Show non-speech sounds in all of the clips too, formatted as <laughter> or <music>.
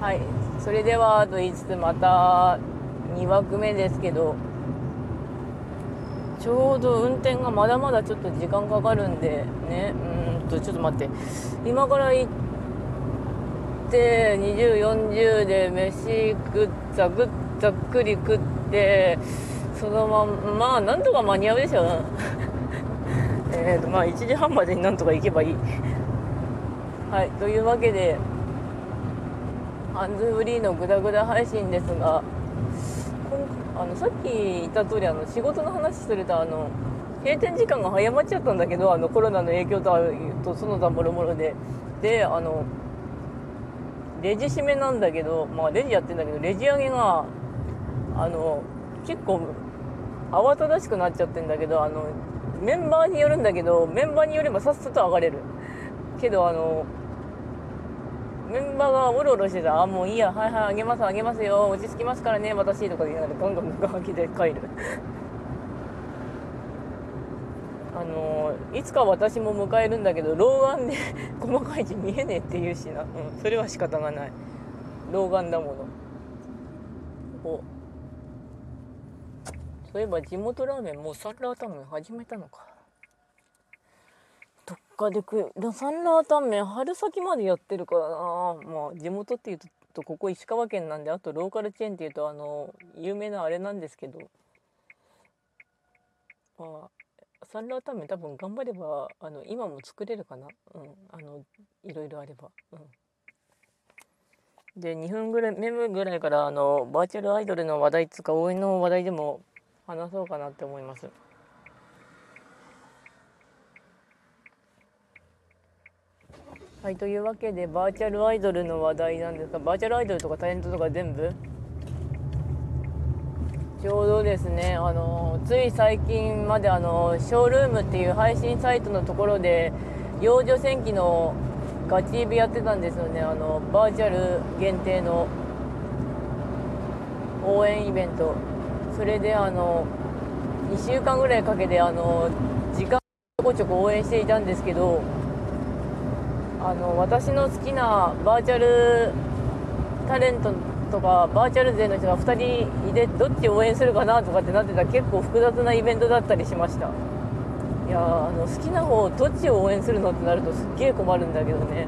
はい。それではと言いつつまた2枠目ですけどちょうど運転がまだまだちょっと時間かかるんでねうんとちょっと待って。今から行って2040で飯食っざくざっくり食ってそのまんまあなんとか間に合うでしょう <laughs> えとまあ1時半までになんとか行けばいい。はい。というわけでハンズフリーのグダグダ配信ですがあのさっき言った通りあの仕事の話するとあの閉店時間が早まっちゃったんだけどあのコロナの影響ととその他もろもろで。であのレジ締めなんだけどまあレジやってんだけどレジ上げがあの結構慌ただしくなっちゃってんだけどあのメンバーによるんだけどメンバーによればさっさと上がれる。けどあのメンバーがおろおろしてた「あもういいや。はいはいあげますあげますよ。落ち着きますからね。私」とか言いながらガンガンガンガンで帰るあのいつか私も迎えるんだけど老眼で <laughs> 細かい字見えねえって言うしな、うん、それは仕方がない。老眼だもの。お。そういえば地元ラーメンもうサラータンメン始めたのか。かで食サンラータンメン春先までやってるからな。まあ地元っていうとここ石川県なんであとローカルチェーンっていうとあの有名なあれなんですけど。まあサンラータンメン多分頑張ればあの今も作れるかな。うんあのいろいろあれば。うん。で2分ぐらいメモぐらいからあのバーチャルアイドルの話題っつか応援の話題でも話そうかなって思います。はい、というわけでバーチャルアイドルの話題なんですがバーチャルアイドルとかタレントとか全部？ちょうどですねあのつい最近まであのショールームっていう配信サイトのところで幼女戦記のガチイベやってたんですよね。あのバーチャル限定の応援イベント。それであの2週間ぐらいかけてあの時間ちょこちょこ応援していたんですけどあの私の好きなバーチャルタレントとかバーチャル勢の人が2人いてどっち応援するかなとかってなってた結構複雑なイベントだったりしました。いやあの好きな方どっちを応援するのってなるとすっげえ困るんだけどね。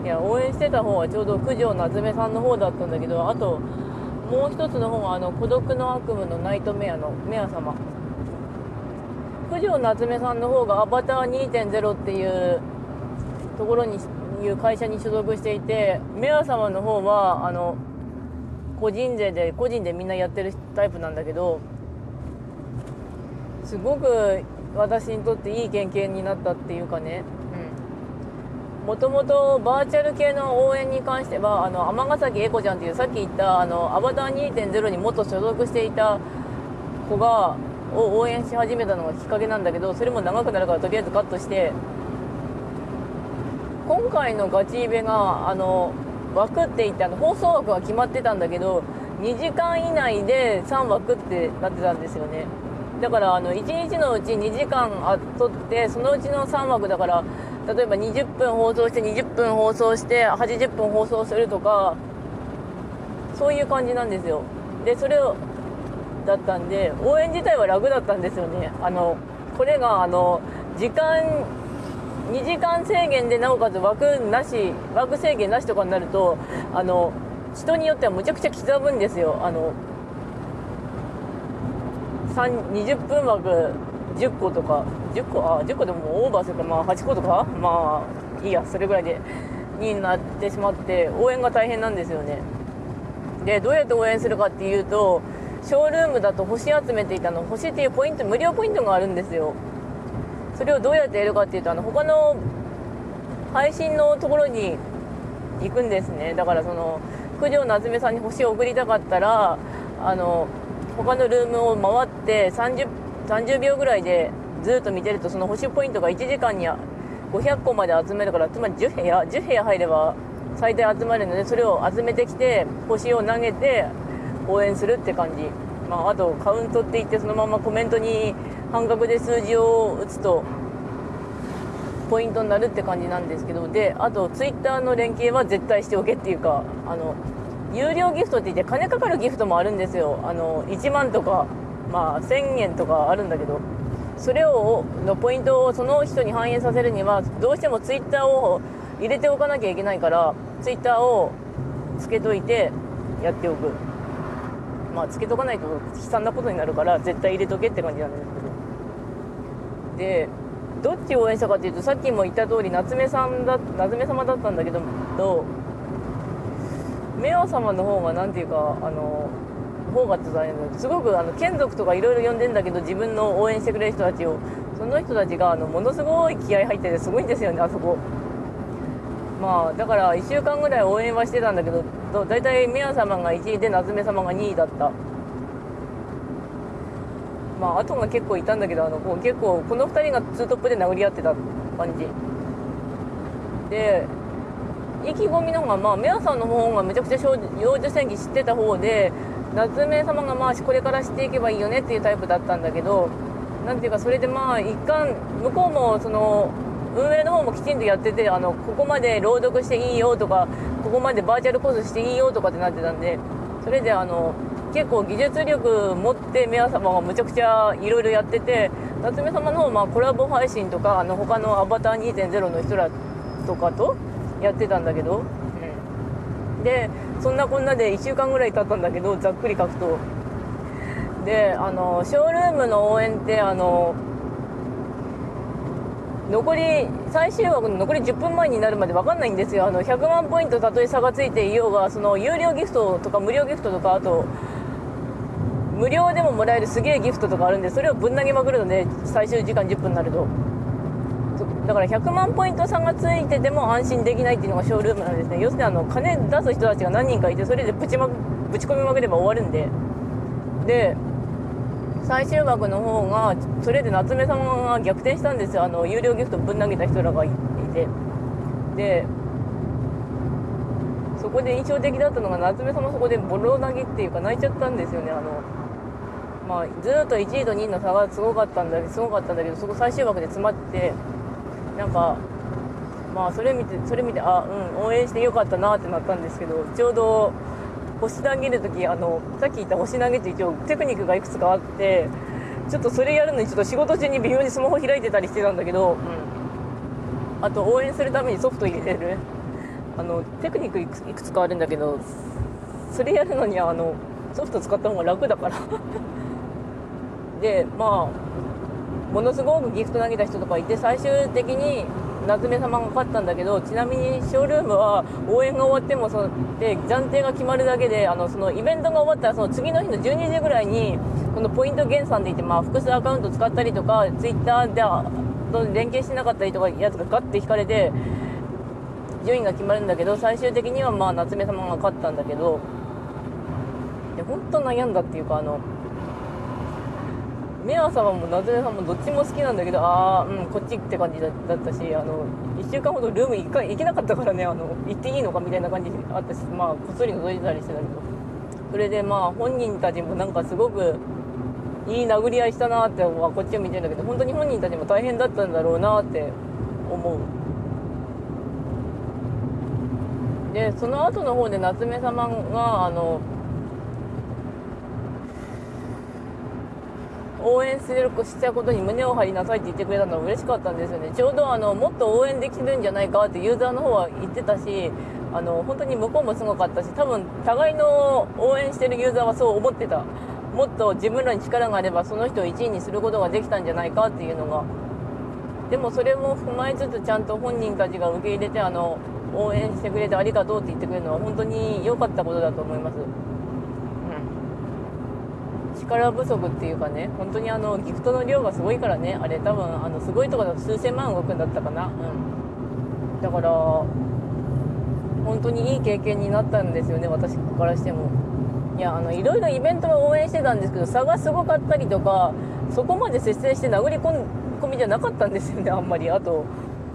うん。いや応援してた方はちょうど九条夏目さんの方だったんだけどあともう一つの方があの孤独の悪夢のナイトメアのメア様。九条夏目さんの方がアバター2.0っていうところにいう会社に所属していてメア様の方はあの個人税で個人でみんなやってるタイプなんだけどすごく私にとっていい経験になったっていうかね。もともとバーチャル系の応援に関してはあの尼崎エコちゃんっていうさっき言ったあのアバター2.0に元所属していた子がを応援し始めたのがきっかけなんだけどそれも長くなるからとりあえずカットして今回のガチイベがあの枠って言ってあの放送枠は決まってたんだけど2時間以内で3枠ってなってたんですよね。だからあの1日のうち2時間あ取ってそのうちの3枠だから例えば20分放送して20分放送して80分放送するとかそういう感じなんですよ。でそれをだったんで応援自体は楽だったんですよね。あのこれがあの時間2時間制限でなおかつ枠なし枠制限なしとかになるとあの人によってはむちゃくちゃ刻むんですよ。あの20分枠10個とか。10個あ10個でもオーバーするか。まあ8個とか？まあいいや。それぐらいでになってしまって応援が大変なんですよね。でどうやって応援するかっていうとショールームだと星集めていたの。星っていうポイント無料ポイントがあるんですよ。それをどうやってやるかっていうとあの他の配信のところに行くんですね。だからその九条夏目さんに星を送りたかったらあの他のルームを回って30 30秒ぐらいでずっと見てるとその星ポイントが1時間に500個まで集めるからつまり10部屋10部屋入れば最大集まるのでそれを集めてきて星を投げて応援するって感じ、まあ、あとカウントって言ってそのままコメントに半角で数字を打つとポイントになるって感じなんですけどであとツイッターの連携は絶対しておけっていうかあの有料ギフトって言って金かかるギフトもあるんですよ。あの1万とか、まあ、1000円とかあるんだけどそれをのポイントをその人に反映させるにはどうしてもツイッターを入れておかなきゃいけないからツイッターをつけといてやっておく。まあつけとかないと悲惨なことになるから絶対入れとけって感じなんですけど。でどっちを応援したかっていうとさっきも言った通り夏目さんだ夏目様だったんだけどとメア様の方が何ていうかあの方がって言ったらすごくあの眷属とかいろいろ呼んでんだけど自分の応援してくれる人たちを。その人たちがあのものすごい気合入っててすごいんですよねあそこ。まあだから1週間ぐらい応援はしてたんだけど大体メア様が1位で夏目様が2位だった。まあ後が結構いたんだけどあのこう結構この2人がツートップで殴り合ってた感じ。で意気込みの方がまあメアさんの方がめちゃくちゃ幼女戦記知ってた方で夏目様がまあこれから知っていけばいいよねっていうタイプだったんだけどなんていうかそれでまあ一貫向こうもその運営の方もきちんとやっててあのここまで朗読していいよとかここまでバーチャルコースしていいよとかってなってたんでそれであの結構技術力持ってメア様がむちゃくちゃいろいろやってて夏目様の方まあコラボ配信とかあの他のアバター2.0の人らとかとやってたんだけど、うん、でそんなこんなで1週間ぐらい経ったんだけどざっくり書くと。であのショールームの応援ってあの残り最終枠の残り10分前になるまで分かんないんですよ。あの100万ポイントたとえ差がついていようがその有料ギフトとか無料ギフトとかあと無料でももらえるすげえギフトとかあるんでそれをぶん投げまくるので最終時間10分になると。だから100万ポイント差がついてても安心できないっていうのがショールームなんですね。要するにあの金出す人たちが何人かいてそれでぶち,、ま、ぶち込みまくれば終わるんで。で最終枠の方がそれで夏目様が逆転したんですよ。あの有料ギフトぶん投げた人らがいて。でそこで印象的だったのが夏目様そこでボロ投げっていうか泣いちゃったんですよね。あのまあ、ずっと1位と2位の差がすごかったんだけどすごかったんだけどそこ最終枠で詰まってなんかまあそれ見てそれ見てあうん応援してよかったなってなったんですけどちょうど星投げる時あのさっき言った星投げって一応テクニックがいくつかあってちょっとそれやるのにちょっと仕事中に微妙にスマホ開いてたりしてたんだけど、うん、あと応援するためにソフト入れる。あのテクニックいくつかあるんだけどそれやるのにはあのソフト使った方が楽だから。でまあものすごくギフト投げた人とかいて最終的に夏目様が勝ったんだけどちなみにショールームは応援が終わってもそので暫定が決まるだけであのそのイベントが終わったらその次の日の12時ぐらいにこのポイント減算でいて、まあ、複数アカウント使ったりとかツイッターでと連携してなかったりとかやつがガッて引かれて順位が決まるんだけど最終的にはまあ夏目様が勝ったんだけどで本当悩んだっていうかあのメア様も夏目さんもどっちも好きなんだけどああうんこっちって感じだったしあの1週間ほどルーム1回行けなかったからねあの行っていいのかみたいな感じあったしまあこっそり覗いてたりしてたけど。それでまあ本人たちもなんかすごくいい殴り合いしたなってこっちを見てるんだけど本当に本人たちも大変だったんだろうなって思う。でその後の方で夏目様があの応援するしたことに胸を張りなさいって言ってくれたのは嬉しかったんですよね。ちょうどあのもっと応援できるんじゃないかってユーザーの方は言ってたしあの本当に向こうもすごかったし多分互いの応援してるユーザーはそう思ってた。もっと自分らに力があればその人を1位にすることができたんじゃないかっていうのが。でもそれも踏まえつつちゃんと本人たちが受け入れてあの応援してくれてありがとうって言ってくれるのは本当に良かったことだと思います。力不足っていうかね本当にあのギフトの量がすごいからねあれ多分あのすごいとこだと数千万動くんだったかな。うん。だから本当にいい経験になったんですよね私からしても。いやあのいろいろイベントは応援してたんですけど差がすごかったりとかそこまで接戦して殴り込みじゃなかったんですよねあんまり。あと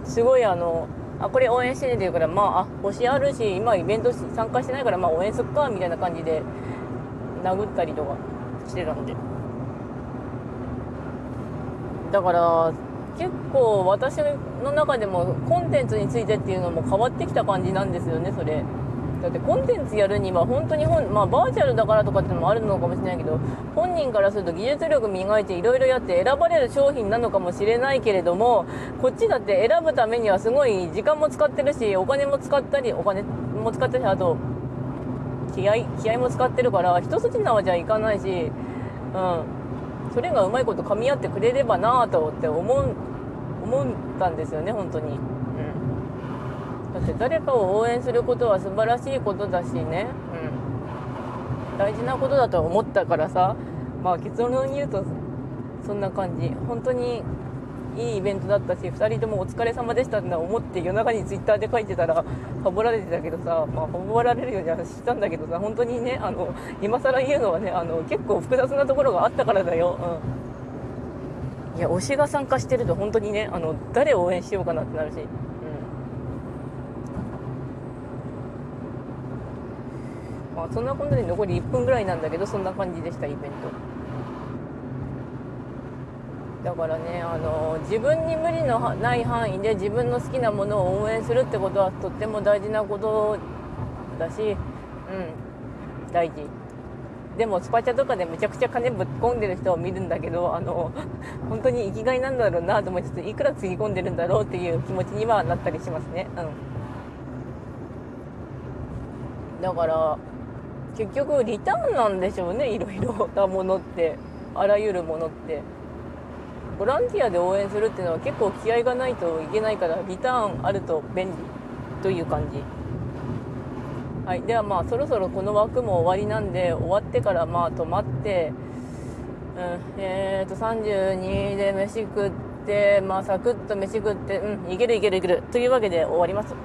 すごいあのあこれ応援してねって言うからまああ星あるし今イベント参加してないからまあ応援すっかみたいな感じで殴ったりとか。してたんで。だから結構私の中でもコンテンツについてっていうのも変わってきた感じなんですよねそれ。だってコンテンツやるには本当に本、まあ、バーチャルだからとかってのもあるのかもしれないけど本人からすると技術力磨いていろいろやって選ばれる商品なのかもしれないけれどもこっちだって選ぶためにはすごい時間も使ってるしお金も使ったりお金も使ってるしあと気合気合も使ってるから一筋縄じゃいかないし、うん、それがうまいこと噛み合ってくれればなぁとって思う思ったんですよね本当に。うん。だって誰かを応援することは素晴らしいことだしね、うん、大事なことだと思ったからさ。まあ結論に言うとそんな感じ。本当にいいイベントだったし2人ともお疲れ様でしたって思って夜中にツイッターで書いてたらファボられてたけどさまあファボられるようにはしたんだけどさ本当にねあの今更言うのはねあの結構複雑なところがあったからだよ、うん、いや推しが参加してると本当にねあの誰を応援しようかなってなるし。まあそんなことで残り1分ぐらいなんだけどそんな感じでしたイベント。だからねあの自分に無理のない範囲で自分の好きなものを応援するってことはとっても大事なことだしうん大事。でもスパチャとかでめちゃくちゃ金ぶっ込んでる人を見るんだけどあの <laughs> 本当に生きがいなんだろうなと思いつついくらつぎ込んでるんだろうっていう気持ちにはなったりしますね。うん。だから結局リターンなんでしょうねいろいろなものって。あらゆるものって。ボランティアで応援するっていうのは結構気合がないといけないからリターンあると便利という感じ。はい。ではまあそろそろこの枠も終わりなんで終わってからまあ止まってうんえーと32で飯食ってまあサクッと飯食ってうんいけるいけるいけるというわけで終わります。